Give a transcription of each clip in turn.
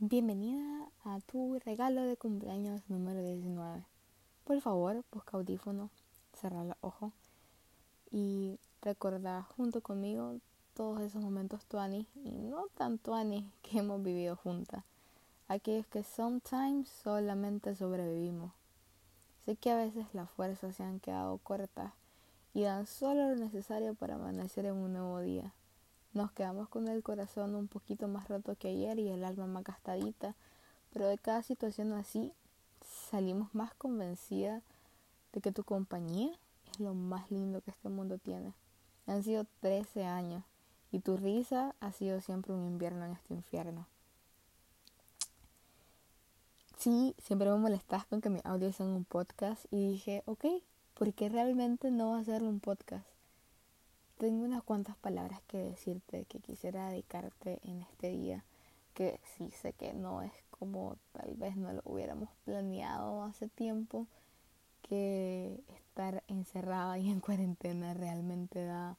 Bienvenida a tu regalo de cumpleaños número 19. Por favor, busca audífono, cerrar los ojos y recordar junto conmigo todos esos momentos tuanis y no tan tuanis que hemos vivido juntas. Aquellos que sometimes solamente sobrevivimos. Sé que a veces las fuerzas se han quedado cortas y dan solo lo necesario para amanecer en un nuevo día. Nos quedamos con el corazón un poquito más roto que ayer y el alma más gastadita, pero de cada situación así salimos más convencida de que tu compañía es lo más lindo que este mundo tiene. Han sido 13 años y tu risa ha sido siempre un invierno en este infierno. Sí, siempre me molestas con que mi audio sea un podcast y dije, ok, ¿por qué realmente no hacerlo un podcast? Tengo unas cuantas palabras que decirte que quisiera dedicarte en este día, que sí sé que no es como tal vez no lo hubiéramos planeado hace tiempo, que estar encerrada y en cuarentena realmente da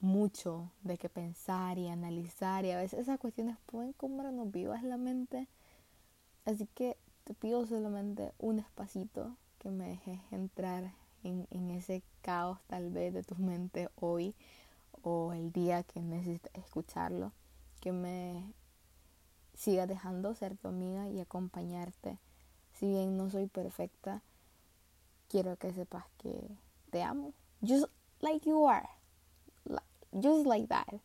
mucho de qué pensar y analizar y a veces esas cuestiones pueden comernos vivas la mente. Así que te pido solamente un espacito que me dejes entrar en, ese caos tal vez de tu mente hoy o el día que necesites escucharlo, que me siga dejando ser tu amiga y acompañarte. Si bien no soy perfecta, quiero que sepas que te amo. Just like you are. Just like that.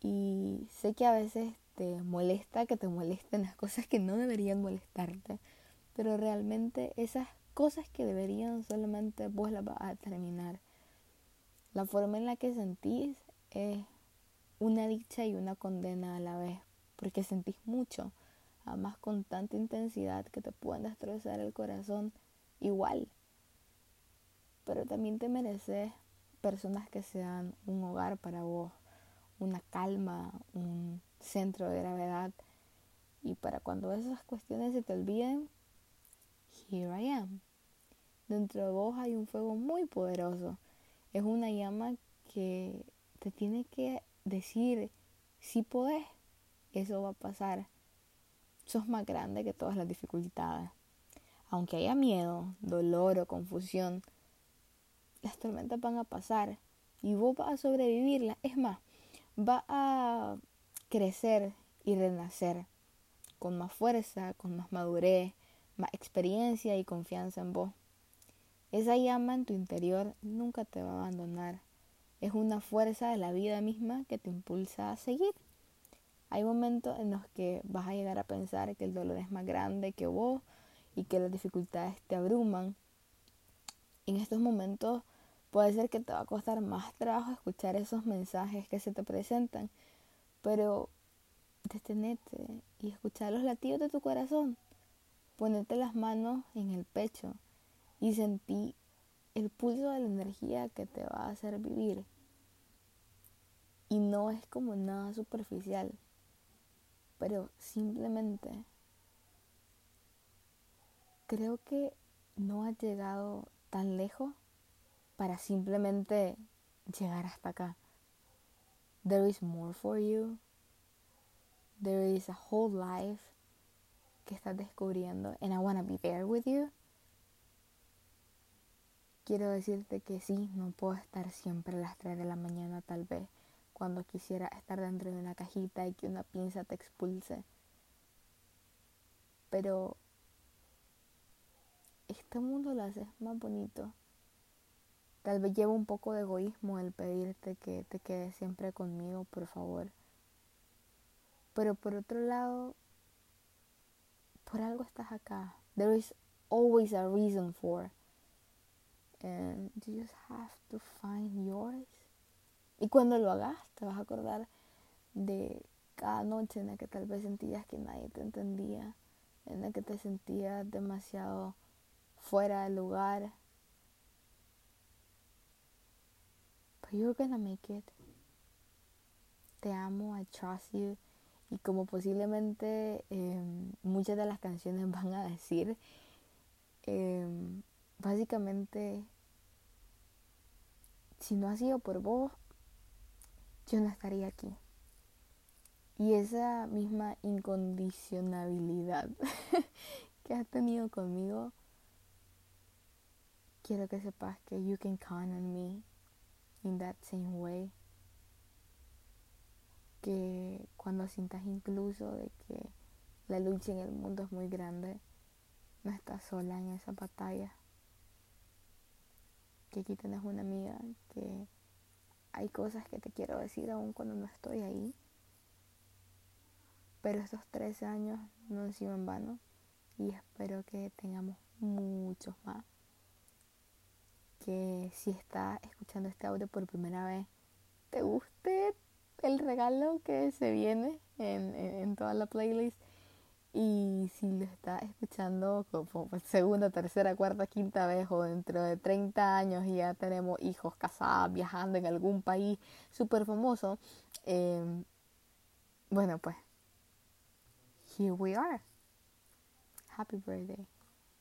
Y sé que a veces te molesta que te molesten las cosas que no deberían molestarte, pero realmente esas cosas que deberían solamente vos las vas a terminar. La forma en la que sentís es una dicha y una condena a la vez, porque sentís mucho, además con tanta intensidad que te pueden destrozar el corazón igual. Pero también te mereces personas que sean un hogar para vos, una calma, un centro de gravedad. Y para cuando esas cuestiones se te olviden, here I am. Dentro de vos hay un fuego muy poderoso. Es una llama que te tiene que decir si podés, eso va a pasar. Sos más grande que todas las dificultades. Aunque haya miedo, dolor o confusión, las tormentas van a pasar y vos vas a sobrevivirlas. Es más, va a crecer y renacer con más fuerza, con más madurez, experiencia y confianza en vos. Esa llama en tu interior nunca te va a abandonar. Es una fuerza de la vida misma que te impulsa a seguir. Hay momentos en los que vas a llegar a pensar que el dolor es más grande que vos y que las dificultades te abruman. En estos momentos puede ser que te va a costar más trabajo escuchar esos mensajes que se te presentan, pero detenete y escuchar los latidos de tu corazón. Ponete las manos en el pecho y sentí el pulso de la energía que te va a hacer vivir. Y no es como nada superficial, pero simplemente creo que no has llegado tan lejos para simplemente llegar hasta acá. There is more for you. There is a whole life que estás descubriendo and I want to be there with you. Quiero decirte que sí, no puedo estar siempre a las 3 de la mañana tal vez, cuando quisiera estar dentro de una cajita y que una pinza te expulse. Pero este mundo lo haces más bonito. Tal vez lleva un poco de egoísmo el pedirte que te quedes siempre conmigo, por favor. Pero por otro lado, por algo estás acá. There is always a reason for and you just have to find yours. Y cuando lo hagas, te vas a acordar de cada noche en la que tal vez sentías que nadie te entendía, en la que te sentías demasiado fuera del lugar. But you're gonna make it. Te amo, I trust you. Y como posiblemente em, muchas de las canciones van a decir, em, básicamente si no ha sido por vos, yo no estaría aquí. Y esa misma incondicionabilidad que has tenido conmigo, quiero que sepas que you can count on me in that same way. Que cuando sientas incluso de que la lucha en el mundo es muy grande, no estás sola en esa batalla. Que aquí tienes una amiga que hay cosas que te quiero decir aún cuando no estoy ahí. Pero estos 13 años no han sido en vano y espero que tengamos muchos más. Que si estás escuchando este audio por primera vez, te guste el regalo que se viene en, en toda la playlist y si lo estás escuchando como segunda, tercera, cuarta, quinta vez o dentro de 30 años y ya tenemos hijos casados viajando en algún país súper famoso, eh, bueno pues, here we are. Happy birthday.